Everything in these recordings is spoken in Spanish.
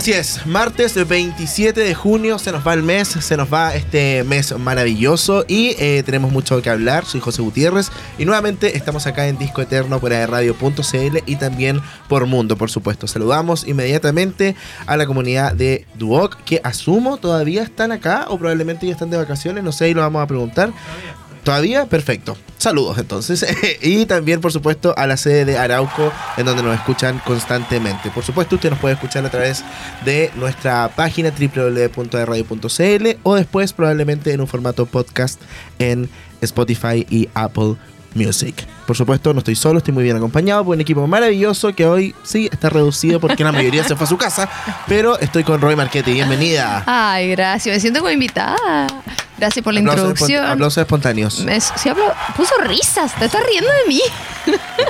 Así es, martes 27 de junio se nos va el mes, se nos va este mes maravilloso y eh, tenemos mucho que hablar. Soy José Gutiérrez y nuevamente estamos acá en Disco Eterno por radio.cl y también por Mundo, por supuesto. Saludamos inmediatamente a la comunidad de Duoc que asumo todavía están acá o probablemente ya están de vacaciones, no sé, y lo vamos a preguntar. ¿Todavía? Perfecto. Saludos entonces. y también, por supuesto, a la sede de Arauco, en donde nos escuchan constantemente. Por supuesto, usted nos puede escuchar a través de nuestra página www.radio.cl o después probablemente en un formato podcast en Spotify y Apple Music. Por supuesto, no estoy solo, estoy muy bien acompañado por un equipo maravilloso que hoy sí está reducido porque la mayoría se fue a su casa, pero estoy con Roy Marchetti. Bienvenida. Ay, gracias. Me siento como invitada. Gracias por la Aplausos introducción. espont- Aplausos espontáneos. Me- sí, hablo- puso risas. Te estás riendo de mí.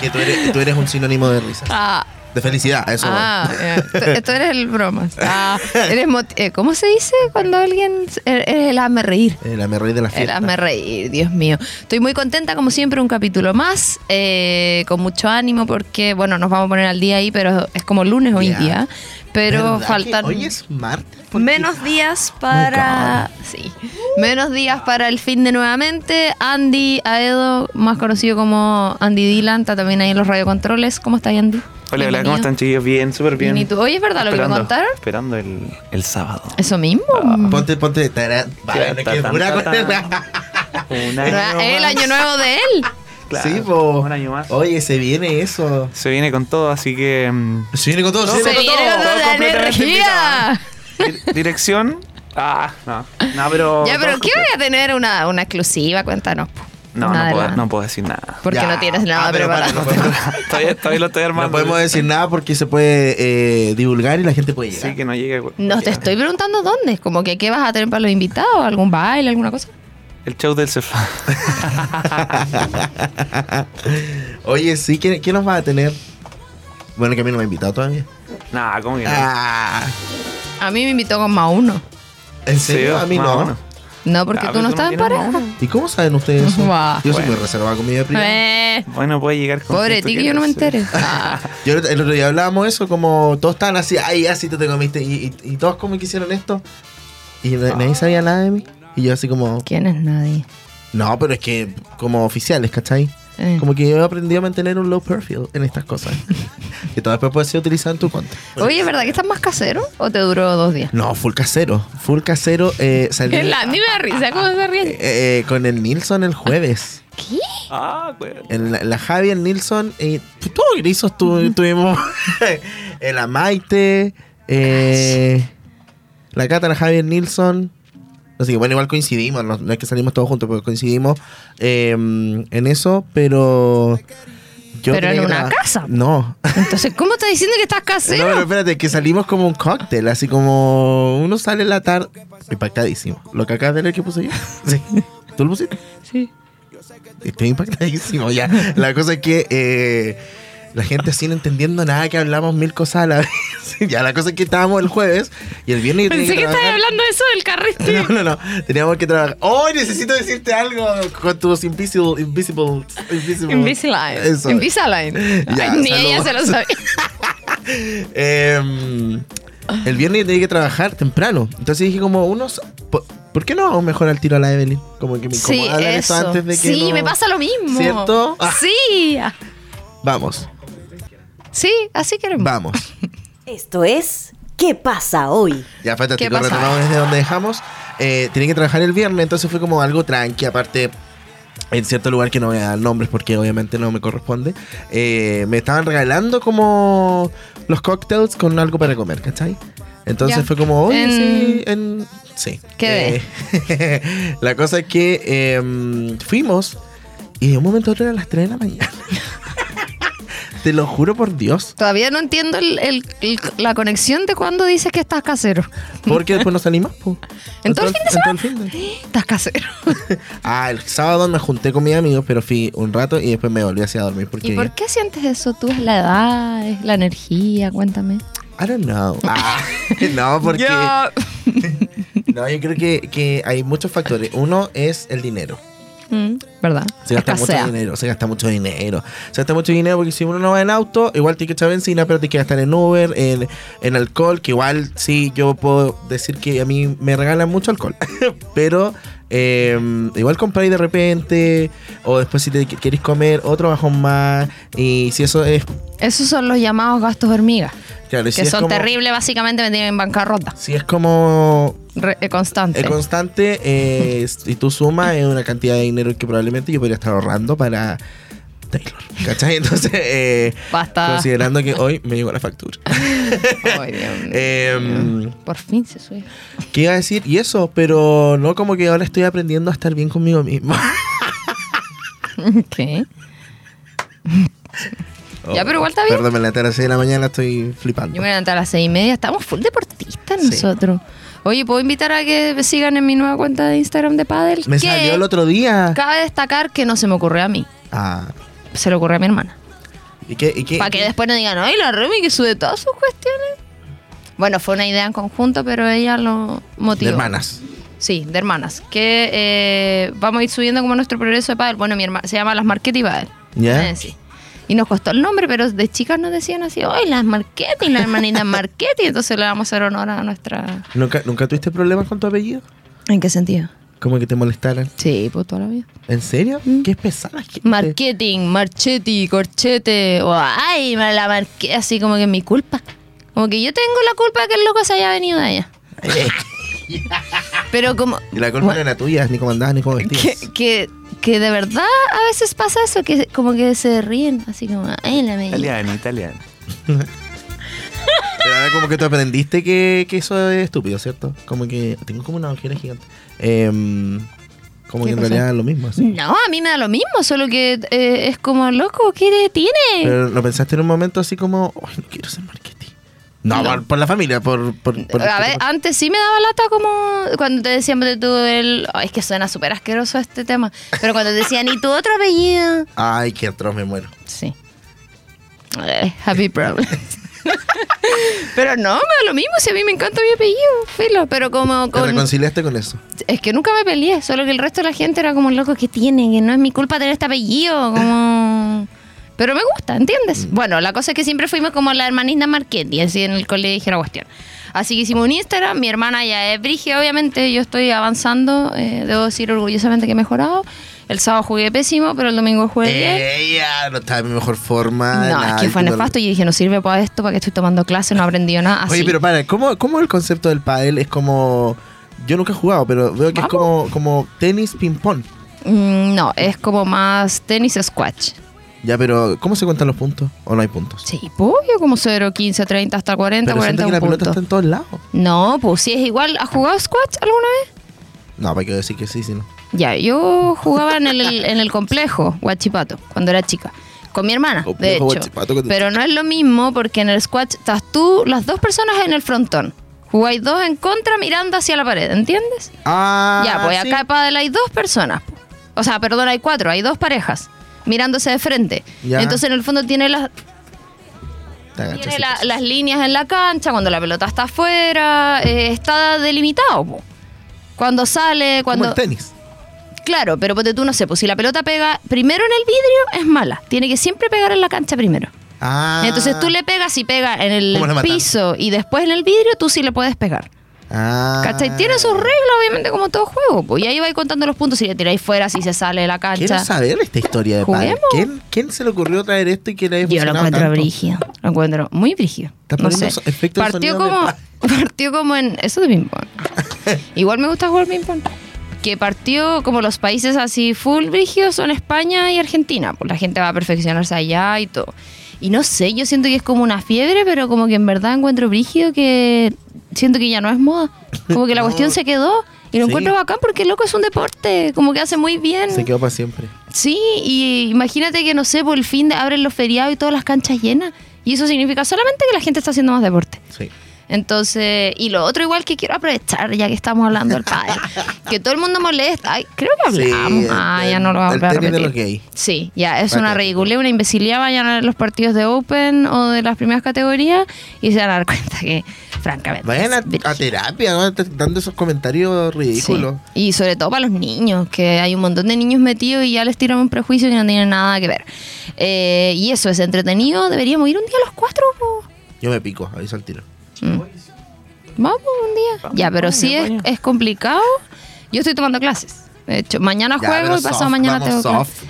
Que tú eres, tú eres un sinónimo de risa. Ah, De felicidad, eso. ah eh, tú, eres el bromas. Ah, eres eh, ¿Cómo se dice cuando alguien... Eres el hazme reír. Eh, la me reí de la El fiesta. hazme reír, Dios mío. Estoy muy contenta, como siempre, un capítulo más, eh, con mucho ánimo, porque, bueno, nos vamos a poner al día ahí, pero es como lunes hoy Ya. día. Pero ¿Verdad faltan... Hoy es martes. Menos días para. Sí. Menos días para el fin de nuevamente. Andy Aedo, más conocido como Andy Dylan, está también ahí en los radiocontroles. ¿Cómo estás, Andy? Hola, hola, ¿cómo están chicos? Bien, súper bien. ¿y tú? Oye, ¿es verdad lo que me contaron? Esperando el, el sábado. Eso mismo. Ponte, ponte. año el año nuevo de él. Claro, Sí, po. Un año más. Oye, se viene eso. Se viene con todo, así que. mm, Se viene con todo. Se viene con viene todo. con toda la energía. Di- dirección. Ah, no. No, pero. Ya, pero ¿qué voy a tener una, una exclusiva? Cuéntanos. No, no puedo, no puedo decir nada. Porque Ya. no tienes nada Ah, pero para, preparado. no podemos- todavía, todavía lo estoy armando. No podemos decir nada porque se puede eh, divulgar y la gente puede llegar. Sí, que no llegue. No te estoy preguntando dónde. Como que qué vas a tener para los invitados, algún baile, alguna cosa. El show del sofá. Oye, sí, ¿quién, quién nos va a tener? Bueno, que a mí no me ha invitado todavía. Nah, ¿cómo que no? Ah, A mí me invitó con más uno. ¿En serio? Sí, a mí no. No, porque Ah, tú no tú no estás en pareja. ¿Y cómo saben ustedes eso? Yo soy muy Bueno. reservado con mi vida privada. Eh, Bueno, puede llegar con. pobre ti que yo no me entere. Ah. Yo el otro día hablábamos eso, como todos estaban así, ay, así tú te comiste, y, y, y todos como que hicieron esto, y na- nadie sabía nada de mí. Y yo así como, ¿Quién es nadie? no, pero es que como oficiales, ¿cachai? Eh. Como que yo he aprendido a mantener un low perfil en estas cosas. que todo después puede ser utilizado en tu contra. Oye, ¿verdad que estás más casero? ¿O te duró dos días? No, full casero. Full casero. Eh, salí El Andy me da risa, ¿cómo se eh, ríe? eh, con el Nilsson el jueves. ¿Qué? Ah, güey. En la, la Javi, el Nilsson, eh, todo grisos tu, tuvimos. en la Maite, eh, la Cata, la Javi, el Nilsson. Así que bueno, igual coincidimos, no, no es que salimos todos juntos, pero coincidimos eh, en eso, pero... yo Pero en una casa. No. Entonces, ¿cómo estás diciendo que estás No, pero casero? espérate, que salimos como un cóctel, así como uno sale en la tarde. Impactadísimo. Lo que acabas de leer que puse yo. Sí. ¿Tú lo pusiste? Sí. Estoy impactadísimo ya. La cosa es que eh, la gente así no entendiendo nada, que hablamos mil cosas a la vez. ya, la cosa es que estábamos el jueves y el viernes yo tenía Pensé que estabas trabajar. hablando eso del carrete. No, no, no. Teníamos que trabajar. ¡Oh! Necesito decirte algo con tus invisible. Invisible. Invisible. Invisalign. Eso. Invisalign. Ya, Ay, ni ella se lo sabía. Eh, el viernes tenía que trabajar temprano. Entonces dije como unos... ¿Por, qué no vamos mejor al tiro a la Evelyn? Como que me Sí, incomoda hablar esto eso. antes de que Sí, no- me pasa lo mismo. ¿Cierto? Ah. Sí. Vamos, Sí, así queremos. vamos. Esto es ¿Qué pasa hoy? Ya fantástico, retomamos desde donde dejamos. Eh, tenía que trabajar el viernes, entonces fue como algo tranqui, aparte en cierto lugar que no voy a dar nombres porque obviamente no me corresponde. eh, me estaban regalando como los cócteles con algo para comer, ¿cachai? Entonces Ya. fue como, oye, En- sí, en... Sí. ¿Qué Eh, la cosa es que eh, fuimos y de un momento a otro eran las 3 de la mañana. Te lo juro por Dios. Todavía no entiendo el- el- el- la conexión de cuando dices que estás casero. Porque después nos salimos. po. ¿En todo el fin de en todo el fin de- Estás casero. Ah, el sábado me junté con mis amigos, pero fui un rato y después me volví hacia dormir porque ¿Y por qué sientes eso tú? ¿Es la edad? ¿Es la energía? Cuéntame. I don't know. Ah, no, porque no, yo creo que, que hay muchos factores. Uno es el dinero. Mm, ¿Verdad? Se gasta Escasea. mucho dinero, se gasta mucho dinero. Se gasta mucho dinero porque si uno no va en auto, igual tiene que echar benzina, pero tiene que gastar en Uber, en, en alcohol, que igual sí, yo puedo decir que a mí me regalan mucho alcohol. pero eh, igual compráis de repente, o después si te qu- queréis comer, otro bajón más. Y si eso es. Esos son los llamados gastos hormigas, Claro, y si que es son como- terribles, básicamente me tienen en bancarrota. Si es como Re- eh, constante. Es constante eh, y tú sumas es una cantidad de dinero que probablemente yo podría estar ahorrando para Taylor. ¿Cachai? Entonces, eh, Basta. considerando que hoy me llegó la factura. Ay, Dios mío. Em, Por fin se sube. ¿Qué iba a decir? Y eso, pero no como que ahora estoy aprendiendo a estar bien conmigo mismo. ¿Qué? Ya, pero igual está bien. Perdón, me levanté a las 6 de la mañana, estoy flipando. Yo me levanté a las seis y media. Estamos full deportistas Sí. nosotros. Oye, ¿puedo invitar a que me sigan en mi nueva cuenta de Instagram de Padel? Me Que salió el otro día. Cabe destacar que no se me ocurrió a mí. Ah, Se le ocurrió a mi hermana. ¿y qué? ¿Y qué? Para que después no digan, ay, la Remy que sube todas sus cuestiones. Bueno, fue una idea en conjunto, pero ella lo motivó. De hermanas. Sí, de hermanas. Que eh, vamos a ir subiendo como nuestro progreso de pádel. Bueno, mi hermana se llama Las Marquetti Padel. ¿Ya? Eh, sí. Y nos costó el nombre, pero de chicas nos decían así, ¡ay, las Marquetti, las hermanitas Marquetti! Entonces le vamos a hacer honor a nuestra... ¿Nunca, ¿Nunca tuviste problemas con tu apellido? ¿En qué sentido? Como que te molestaran. Sí, pues toda la vida. ¿En serio? Mm. Qué pesada gente. Marketing, marchetti, corchete, o ay, me la marqué, así como que es mi culpa. Como que yo tengo la culpa de que el loco se haya venido de allá. Pero como... Y la culpa no era tuya, ni cómo andabas, ni cómo vestías. que, que, que de verdad a veces pasa eso, que como que se ríen, así como, ay, la media. Italiano, italiano. Pero como que tú aprendiste que, que eso es estúpido, ¿cierto? Como que tengo como una ojera gigante. Em, como ¿Qué que en realidad es lo mismo, así. No, a mí me da lo mismo, solo que eh, es como, loco, ¿qué tiene? Pero ¿no pensaste en un momento así como, ay, no quiero ser marketing? No, No. Por, por la familia, por... por, por a ver, antes sí me daba lata como cuando te decían de tú el... ay, es que suena súper asqueroso este tema. Pero cuando te decían, ¿y tu otro apellido? Ay, qué atroz, me muero. Sí. Eh, happy problem. pero no, me da lo mismo, si a mí me encanta mi apellido, filo. Pero como ¿Te con... reconciliaste con eso? Es que nunca me peleé, solo que el resto de la gente era como loco que tiene, que no es mi culpa tener este apellido, como... Pero me gusta, ¿entiendes? Mm. Bueno, la cosa es que siempre fuimos como la hermanita Marchetti, así en el colegio la cuestión. Así que hicimos un Instagram, mi hermana ya es Brigia, obviamente, yo estoy avanzando, eh, debo decir orgullosamente que he mejorado. El sábado jugué pésimo, pero el domingo jugué bien. Ella no estaba en mi mejor forma. No, nada, es que fue todo- nefasto y dije, no sirve para esto, para que estoy tomando clases, no he aprendido nada. Así. Oye, pero para, ¿cómo, ¿cómo el concepto del pádel es como... Yo nunca he jugado, pero veo que es como, como tenis ping-pong. Mm, no, es como más tenis squash. Ya, pero ¿cómo se cuentan los puntos? ¿O no hay puntos? Sí, pues como 0, 15, 30 hasta 40, Pero siento 40 que la pelota está en todos lados. No, pues si es igual. ¿Has jugado squash alguna vez? No, para que decir que sí, sí, no. Ya, yo jugaba en el, en el complejo Huachipato cuando era chica. Con mi hermana, de hecho. Pero no es lo mismo porque en el squash estás tú, las dos personas en el frontón. Jugáis dos en contra mirando hacia la pared, ¿entiendes? Ah, ya, pues sí. acá en pádel hay dos personas. O sea, perdón, hay cuatro, hay dos parejas mirándose de frente. Ya. Entonces en el fondo tiene las, tiene la- las líneas en la cancha, cuando la pelota está afuera, eh, está delimitado. po. Cuando sale, Como cuando... el tenis. Claro, pero ponte tú, no sé, pues si la pelota pega primero en el vidrio, es mala. Tiene que siempre pegar en la cancha primero. Ah. Entonces tú le pegas y pega en el piso y después en el vidrio, tú sí le puedes pegar. Ah. ¿Cachai? Tiene sus reglas, obviamente, como todo juego. Pues y ahí vais contando los puntos, si le tiráis fuera, si se sale de la Quiero cancha. saber esta historia de. Juguemos. ¿Quién, ¿Quién se le ocurrió traer esto y que le haya Yo lo encuentro tanto? brígido. Lo encuentro muy brígido. No sé. Partió como, pa- partió como en. Eso de ping-pong. Igual me gusta jugar ping-pong. Que partió como los países así full brígidos son España y Argentina. Pues la gente va a perfeccionarse allá y todo. Y no sé, yo siento que es como una fiebre, pero como que en verdad encuentro brígido que siento que ya no es moda. Como que la No. cuestión se quedó. Y lo Sí. encuentro bacán porque loco es un deporte, como que hace muy bien. Se quedó para siempre. Sí, y imagínate que, no sé, por el fin de abren los feriados y todas las canchas llenas. Y eso significa solamente que la gente está haciendo más deporte. Sí. Entonces, y lo otro igual que quiero aprovechar, ya que estamos hablando del padre, que todo el mundo molesta. Ay, creo que Sí, hablamos. ah, el- ya no lo vamos a repetir. Sí, ya, es una ridiculez, una imbecilidad. Vayan a ver los partidos de Open o de las primeras categorías y se van a dar cuenta que, francamente. Vayan a, terapia, ¿no? Dando esos comentarios ridículos. Sí. Y sobre todo para los niños, que hay un montón de niños metidos y ya les tiran un prejuicio que no tiene nada que ver. Eh, y eso es entretenido, deberíamos ir un día a los cuatro. po. Yo me pico, aviso al tiro. Mm. Vamos un día. Vamos, ya, pero vamos, sí es, complicado. Yo estoy tomando clases. De hecho, mañana Ya, juego y pasado soft, mañana tengo soft. clases.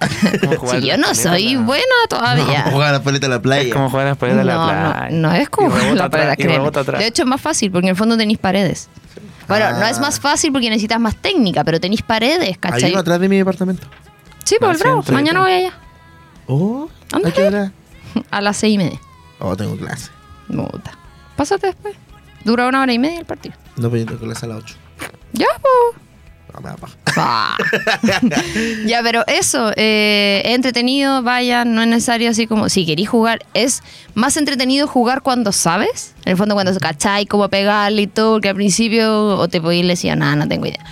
Jugar si yo la no paleta soy en la- buena todavía. No, jugar a la paleta en la playa. Es como jugar a las paredes de la playa. no, no es como la atrás. De hecho, es más fácil porque en el fondo tenéis paredes. Bueno, no es Ah. más fácil porque necesitas más técnica, pero tenéis paredes, ¿cachai? uno atrás de mi departamento. Sí, por el bravo. Mañana voy allá. Oh. ¿a qué hora? A las seis y media. Oh, tengo clase. Puta. Pásate después. Dura una hora y media el partido. No, pero yo tengo clase a las 8. Ya. Ah. ya, pero eso, eh, es entretenido, vayan, no es necesario así como, si queréis jugar, es más entretenido jugar cuando sabes, en el fondo cuando cacháis cómo pegarle y todo, porque al principio o te podéis decir, nada, no tengo idea.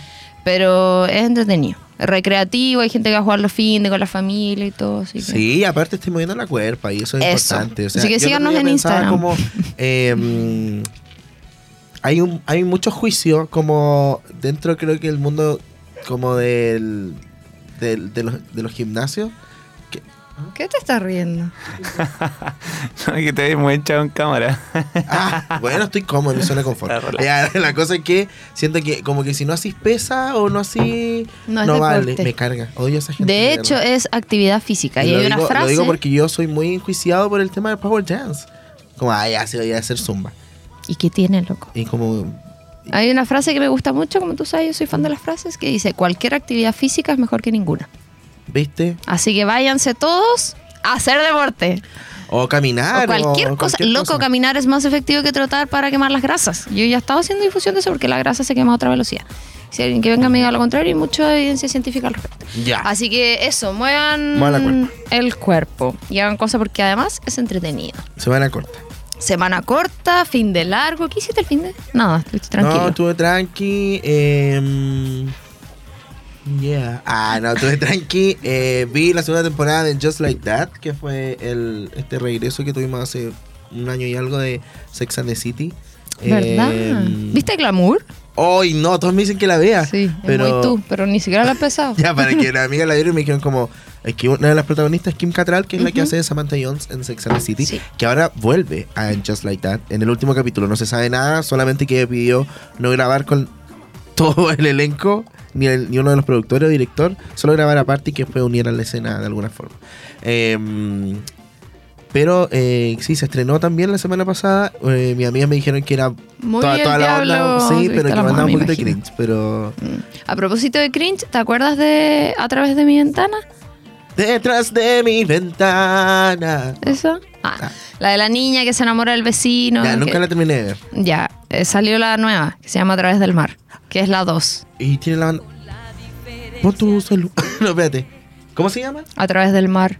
Pero es entretenido, recreativo, hay gente que va a jugar los fines con la familia y todo, así que... Sí, aparte estoy moviendo la cuerpa y eso es Eso. importante. O sea, Así que síganos en Instagram. Como, eh, mm, hay, un, hay mucho juicio como dentro creo que el mundo como del, del- de, los, de los gimnasios. ¿Qué te estás riendo? que te ves muy echado en cámara. Ah, bueno, estoy cómodo en mi zona de confort. Ya, la cosa es que siento que como que si no haces pesa o no así No no, vale, me carga. Odio a esa gente. De hecho, verdad. es actividad física. Y, lo hay una digo, frase... Lo digo porque yo soy muy enjuiciado por el tema del power dance. Como, ah, ya se voy a hacer zumba. ¿Y qué tiene, loco? Y como, Hay una frase que me gusta mucho, como tú sabes, yo soy fan de las frases, que dice, cualquier actividad física es mejor que ninguna. ¿Viste? Así que váyanse todos a hacer deporte. O caminar. o cualquier o cosa. cualquier Loco, cosa. caminar es más efectivo que trotar para quemar las grasas. Yo ya estaba haciendo difusión de eso porque la grasa se quema a otra velocidad. Si alguien que venga me diga lo contrario, hay mucha evidencia científica al respecto. Ya. Así que eso, muevan Muevan la cuerpo. el cuerpo y hagan cosas porque además es entretenido. Se van a corta. Semana corta, fin de largo. ¿Qué hiciste el fin de? Nada, estuviste tranquilo. No, estuve tranqui. Eh, yeah. Ah, no, estuve tranqui. Eh, vi la segunda temporada de Just Like That, que fue el, este regreso que tuvimos hace un año y algo de Sex and the City. ¿Verdad? Eh, ¿Viste Glamour? Hoy no, todos me dicen que la vea. Sí, pero es muy tú, pero ni siquiera lo he empezado. Ya, para que la amiga la vieron y me dijeron como... Es que una de las protagonistas es Kim Cattrall, que es la que hace Samantha Jones en Sex and the City, Sí. que ahora vuelve a Just Like That. En el último capítulo no se sabe nada, solamente que pidió no grabar con todo el elenco, ni, el- ni uno de los productores o director, solo grabar aparte y que después unieran la escena de alguna forma. Em, pero eh, sí, se estrenó también la semana pasada. Eh, mis amigas me dijeron que era Muy toda, toda la onda. Sí, pero que mandaba un poquito de cringe. Pero Mm. A propósito de cringe, ¿te acuerdas de A través de mi ventana? Detrás de mi ventana. ¿Esa? Ah, Ah. la de la niña que se enamora del vecino. ya, que- nunca la terminé de ver. Ya, eh, salió la nueva, que se llama A través del mar, que es la 2. Y tiene la banda. Pon tu celu. no, espérate. ¿Cómo se llama? A través del mar.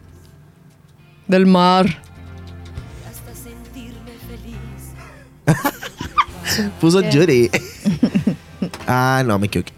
Del mar. Puso Yuri. ah, no, me equivoqué.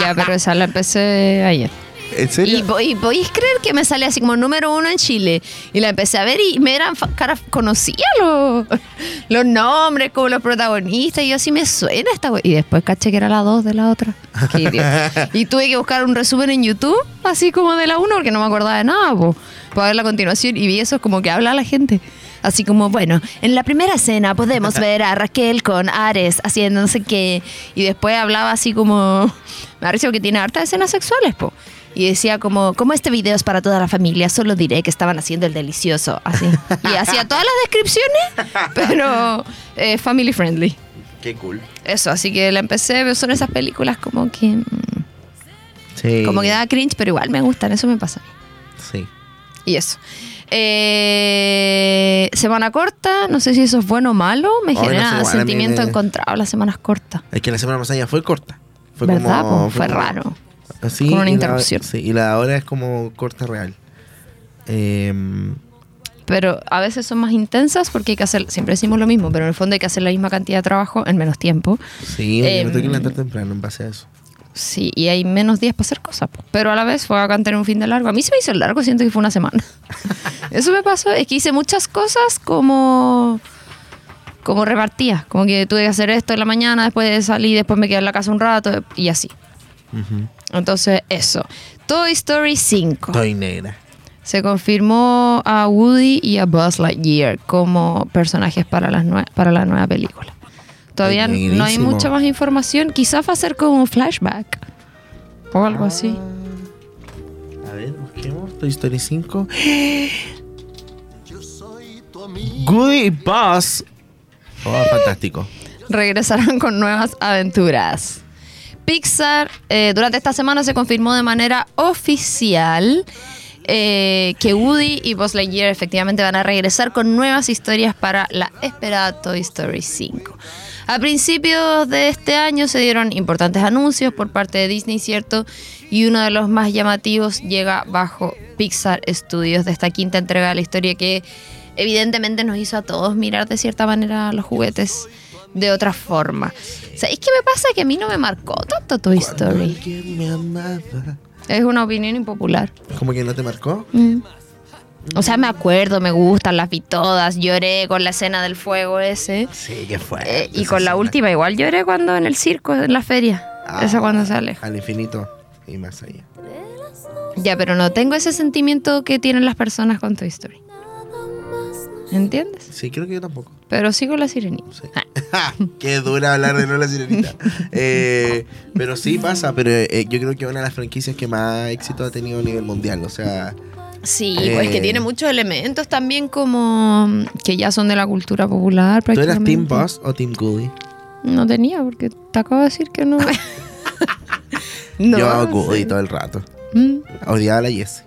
Ya, pero esa la empecé ayer. ¿En Y, serio? po- y podéis creer que me sale así como número uno en Chile. Y la empecé a ver y me eran caras, conocía los, los nombres, como los protagonistas. Y yo así me suena esta Y después caché que era la dos de la otra. Y tuve que buscar un resumen en YouTube, así como de la uno, porque no me acordaba de nada, po, para ver la continuación. Y vi eso como que habla la gente. Así como, bueno, en la primera escena podemos ver a Raquel con Ares haciendo no sé qué. Y después hablaba así como. Me pareció que tiene hartas escenas sexuales, po. Y decía como, como este video es para toda la familia, solo diré que estaban haciendo el delicioso, así. Y hacía todas las descripciones, pero eh, family friendly. Qué cool. Eso, así que la empecé, son esas películas como que, mm, Sí. como que da cringe, pero igual me gustan, eso me pasa. Sí. Y eso. Eh, semana corta, no sé si eso es bueno o malo, me Ay, no sé, genera sentimiento encontrado las semanas cortas. Es que la semana pasada ya fue corta. Fue ¿Verdad? como. Fue como- raro. Así, Con una y la- interrupción. sí, y la hora es como corta real. Em, pero a veces son más intensas porque hay que hacer, siempre decimos lo mismo, pero en el fondo hay que hacer la misma cantidad de trabajo en menos tiempo. Sí, oye, Em, me tengo que levantar temprano en base a eso. Sí, y hay menos días para hacer cosas. Pero a la vez fue bacán tener un fin de largo. A mí se me hizo largo, siento que fue una semana. Eso me pasó, es que hice muchas cosas como como repartidas, como que tuve que hacer esto en la mañana, después salí, después me quedé en la casa un rato y así. Ujú. Entonces, eso. Toy Story 5. Estoy negra. Se confirmó a Woody y a Buzz Lightyear como personajes para, las nue- para la nueva película. Todavía Ay, no hay mucha más información. Quizás va a ser como un flashback o algo así. A ver, busquemos Toy Story 5. Goody y Buzz. Oh, fantástico. regresarán con nuevas aventuras. Pixar, eh, durante esta semana se confirmó de manera oficial eh, que Woody y Buzz Lightyear efectivamente van a regresar con nuevas historias para la esperada Toy Story 5. A principios de este año se dieron importantes anuncios por parte de Disney, ¿cierto? Y uno de los más llamativos llega bajo Pixar Studios de esta quinta entrega de la historia que evidentemente nos hizo a todos mirar de cierta manera los juguetes de otra forma. ¿Sabéis qué me pasa? Que a mí no me marcó tanto Toy Story. me amaba. Es una opinión impopular. ¿Cómo que no te marcó? Mm. O sea, me acuerdo, me gustan, las vi todas. Lloré con la escena del fuego ese. Sí, que fue. Eh, y con la última igual lloré cuando en el circo, en la feria. Esa cuando sale. Al infinito y más allá. Ya, pero no tengo ese sentimiento que tienen las personas con Toy Story. ¿Entiendes? Sí, creo que yo tampoco. Pero sigo la sirenita. Sí. Qué dura hablar de Lola Sirenita. Eh, pero sí pasa, pero eh, yo creo que es una de las franquicias que más éxito ha tenido a nivel mundial. O sea, Sí, Eh. pues que tiene muchos elementos también como que ya son de la cultura popular. ¿tú eras Team. Boss o Team Goody? No tenía, porque te acabo de decir que no. no. yo hago Goody todo el rato. Mm. Odiaba a la Jessie.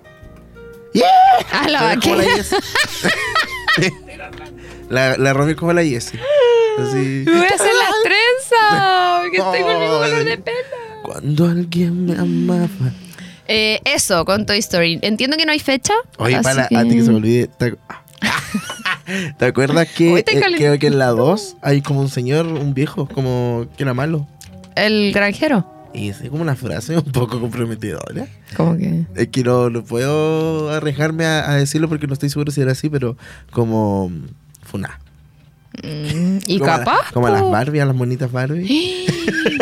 Ah, la ¿Tú eres como la vaquera. La, la Romy como la Jessie. Así. Me voy a hacer las trenzas, el mismo color de pelo. Cuando alguien me amaba. Eh, eso, con Toy Story. Entiendo que no hay fecha. Oye, para que- a ti que se me olvide. ¿Te, ¿te acuerdas que te eh, creo que en la 2 hay como un señor, un viejo, como que era malo? El granjero. Y es como una frase un poco comprometedora. Como que. Es que no, no puedo arriesgarme a, a decirlo porque no estoy seguro si era así, pero como mm, Funa. mm, y como a la- capaz. como a las. Barbie, a las monitas Barbie.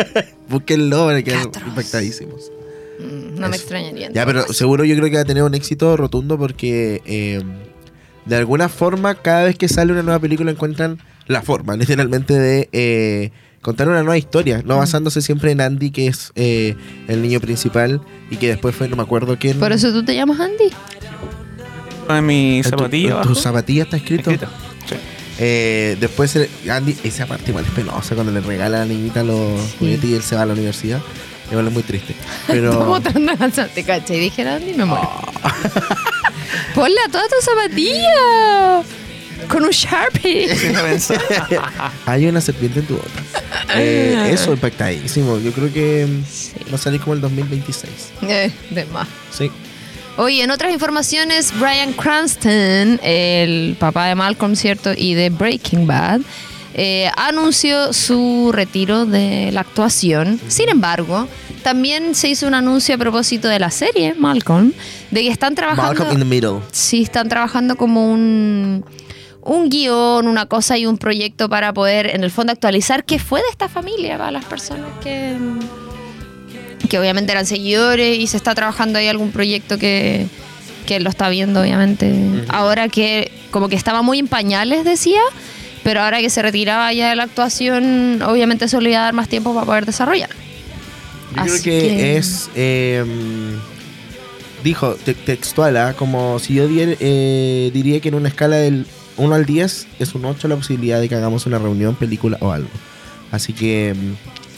Búsquenlo, van a quedar atroz. impactadísimos. Mm, No me extrañaría. Ya, pero seguro yo creo que va a tener un éxito rotundo porque eh, de alguna forma cada vez que sale una nueva película encuentran la forma, literalmente, de eh, contar una nueva historia, Mm. no basándose siempre en Andy, que es eh, el niño principal y que después fue, no me acuerdo quién. Por eso tú te llamas Andy. En mi tu- zapatilla. abajo. tu zapatilla está escrito. Escrito. Sí. Eh, después eh, Andy, esa parte igual es penosa cuando le regala a la niñita los juguetes y él se va a la universidad. Igual es muy triste. Pero. Sa- te caché y dije Andy me muero. Ah. Ponle a toda tu zapatilla. Con un Sharpie. Hay una serpiente en tu bota. Eh, eso, impactadísimo. Yo creo que mm, va a salir como el 2026. Eh, de más. Sí. Oye, en otras informaciones, Brian Cranston, el papá de Malcolm, ¿cierto? Y de Breaking Bad, eh, anunció su retiro de la actuación. Sin embargo, también se hizo un anuncio a propósito de la serie Malcolm, de que están trabajando... Malcolm in the Middle. Sí, están trabajando como un, un guion, una cosa y un proyecto para poder, en el fondo, actualizar qué fue de esta familia para las personas que, que obviamente eran seguidores y se está trabajando ahí algún proyecto que, que lo está viendo, obviamente. Ahora que como que estaba muy en pañales, decía, pero ahora que se retiraba ya de la actuación, obviamente eso le iba a dar más tiempo para poder desarrollar. Yo creo Así que, que- es. eh, dijo te- textual, ¿ah? como si yo dier- eh, diría que en una escala del 1 al 10 es un 8 la posibilidad de que hagamos una reunión, película o algo. Así que mm,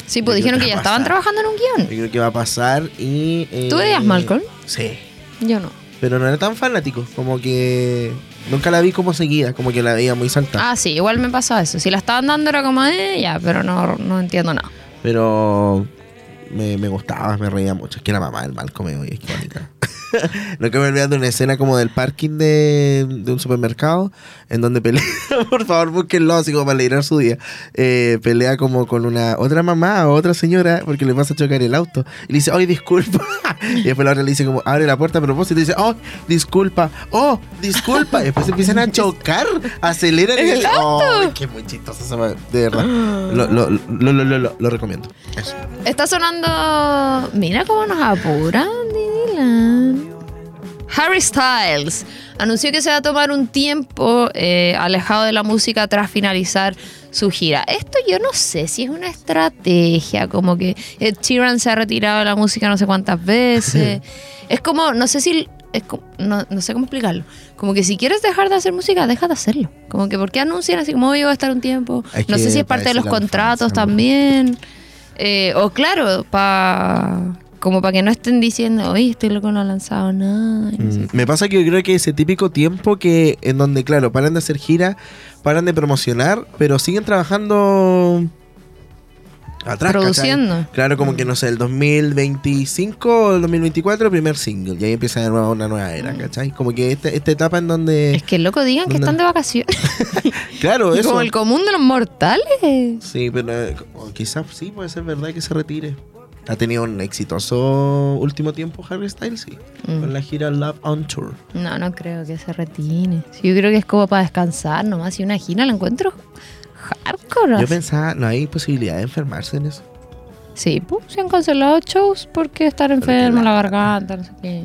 Sí, pues Yo dijeron que que ya estaban trabajando en un yo guion. creo que va a pasar y... eh, ¿Tú veías Malcolm? Sí, Yo no. pero no era tan fanático, como que nunca la vi como seguida, como que la veía muy saltada. Ah, sí, igual me pasaba eso. Si la estaban dando era como, eh, ya, pero no, no entiendo nada. Pero me, me gustaba, me reía mucho. Es que la mamá del Malcolm, oye, es que bonita. Lo que me olvidé de una escena como del parking de, de un supermercado en donde pelea, por favor búsquenlo así como para alegrar su día. Eh, pelea como con una otra mamá o otra señora porque le pasa a chocar el auto. Y le dice, ay, disculpa. y después la otra le dice como, abre la puerta a propósito y dice, oh, disculpa, oh, disculpa. Y después empiezan a chocar, aceleran y ¿El oh, qué muy chistoso de verdad. Lo, lo, lo, lo, lo, lo- lo recomiendo. Eso. Está sonando. Mira cómo nos apuran, Dylan. Harry Styles anunció que se va a tomar un tiempo eh, alejado de la música tras finalizar su gira. Esto yo no sé si es una estrategia, como que Ed Sheeran se ha retirado de la música no sé cuántas veces. es como, no sé si. es como- no, no sé cómo explicarlo. Como que si quieres dejar de hacer música, deja de hacerlo. Como que, ¿por qué anuncian así como, oye, voy a estar un tiempo? Es no sé si es parte de los contratos también. Eh, o claro, pa, como para que no estén diciendo, oye, este loco no ha lanzado nada. sé Mm, Me pasa que yo creo que ese típico tiempo que en donde, claro, paran de hacer gira, paran de promocionar, pero siguen trabajando atrás. ¿cachai? Produciendo. Claro, como que no sé, el 2025 o el 2024, primer single, y ahí empieza de nuevo una nueva era, ¿cachai? Como que esta, esta etapa en donde. Es que el loco digan que están de vacaciones. claro, eso. Como el común de los mortales. Sí, pero eh, quizás sí puede ser verdad que se retire. Ha tenido un exitoso último tiempo Harry Styles, sí. Mm. Con la gira Love on Tour. No, no creo que se retire. Sí, yo creo que es como para descansar nomás. Y una gira la encuentro hardcore. Yo pensaba, no hay posibilidad de enfermarse en eso. Sí, pues se han cancelado shows porque estar enfermo, la garganta, no sé qué.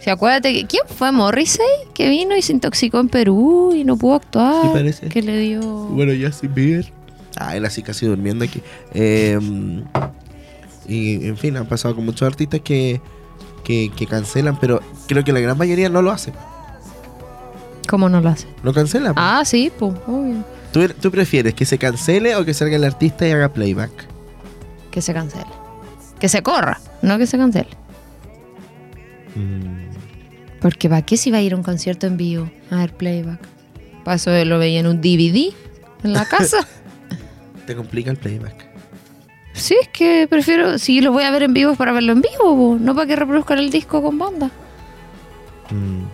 Sí, acuérdate que. ¿Quién fue Morrissey? Que vino y se intoxicó en Perú y no pudo actuar. Sí, parece. Que le dio. Bueno, Justin Bieber. Ah, él así casi durmiendo aquí. Eh, y en fin, han pasado con muchos artistas que, que, que cancelan, pero creo que la gran mayoría no lo hace. ¿Cómo no lo hace? Lo cancelan. Ah, sí, pues, obvio. ¿Tú, ¿Tú prefieres que se cancele o que salga el artista y haga playback? Que se cancele. Que se corra, no que se cancele. Mm, Porque ¿para qué si va a ir a un concierto en vivo a ver playback? Para eso lo veía en un DVD en la casa. te complica el playback. Sí, es que prefiero, si lo voy a ver en vivo es para verlo en vivo, po, no para que reproduzcan el disco con banda. Mm.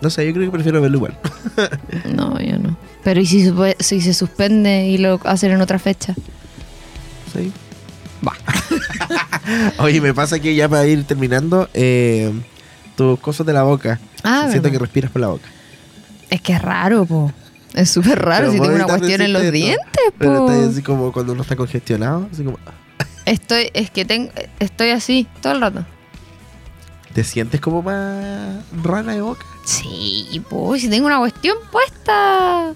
No sé, yo creo que prefiero verlo igual. No, yo no. Pero ¿y si, se- si se suspende y lo hacen en otra fecha? Sí. Va. Oye, me pasa que ya para ir terminando, eh, tus cosas de la boca. Ah, Siento ¿verdad? que respiras por la boca. Es que es raro, po. Es súper raro Pero si tengo una cuestión en los esto. dientes, Pero po. estás así como cuando uno está congestionado, así como... Estoy, es que tengo, estoy así todo el rato. ¿Te sientes como más rana de boca? Sí, pues si tengo una cuestión puesta.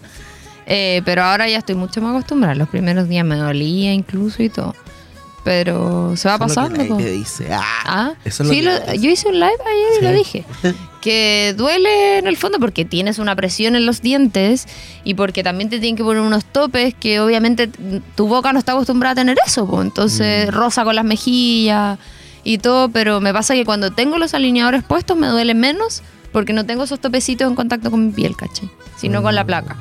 Eh, pero ahora ya estoy mucho más acostumbrada. Los primeros días me dolía incluso y todo. Pero se va Eso es lo que pasando. nadie te dice. Ah, Ah, eso es lo sí, que lo- yo hice un live ayer y lo dije. Que duele en el fondo porque tienes una presión en los dientes y porque también te tienen que poner unos topes que obviamente tu boca no está acostumbrada a tener eso. po. Entonces Mm. rosa con las mejillas y todo, pero me pasa que cuando tengo los alineadores puestos me duele menos porque no tengo esos topecitos en contacto con mi piel, ¿cachai? Sino con la Mm. placa.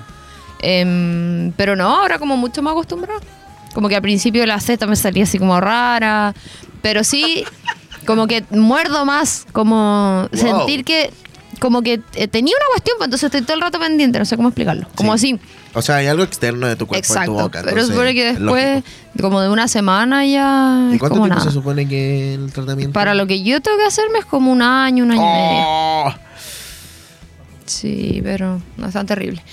Em, pero no, ahora como mucho más acostumbrada. Como que al principio la Z me salía así como rara, pero sí, como que muerdo más, como Wow. sentir que, como que eh, tenía una cuestión, pues entonces estoy todo el rato pendiente, no sé cómo explicarlo. Como Sí. así, O sea, hay algo externo de tu cuerpo exacto. en tu boca. pero supone que es después, como de una semana ya ¿Y cuánto como tiempo nada. se supone que el tratamiento? Para lo que yo tengo que hacerme es como un año, un año y medio. Oh, Sí, pero no es tan terrible.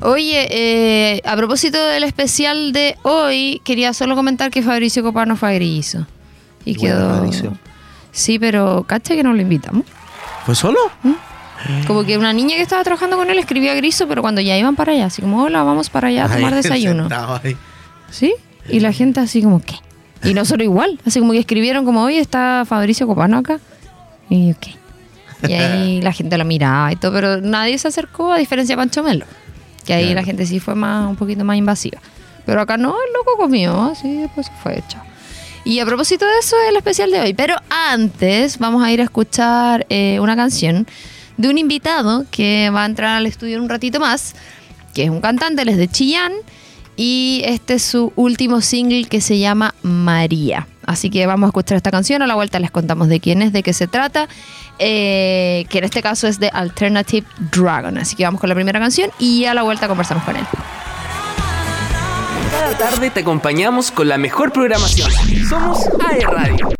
Oye, eh, a propósito del especial de hoy, quería solo comentar que Fabricio Copano fue a Grillizo. Y Bueno, quedó. Fabricio. Sí, pero cacha que no lo invitamos. ¿Fue solo? Como que una niña que estaba trabajando con él escribía a Griso, pero cuando ya iban para allá, así como, hola, vamos para allá a tomar desayuno. ¿Sí? Y la gente así como, ¿qué? Y nosotros igual, así como que escribieron como, oye, está Fabricio Copano acá. Y yo, ¿qué? Y ahí la gente lo miraba y todo, pero nadie se acercó, a diferencia de Pancho Melo. Que ahí la gente sí fue más, un poquito más invasiva. Pero acá no, el loco comió, así después fue hecho. Y a propósito de eso, el especial de hoy. Pero antes vamos a ir a escuchar eh, una canción de un invitado que va a entrar al estudio en un ratito más, que es un cantante, él es de Chillán. Y este es su último single que se llama María. Así que vamos a escuchar esta canción. A la vuelta les contamos de quién es, de qué se trata eh, que en este caso es de Alternative Dragon. Así que vamos con la primera canción y a la vuelta conversamos con él. Cada tarde te acompañamos con la mejor programación. Somos AE Radio.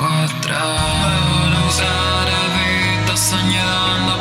Otra luz árabe está soñando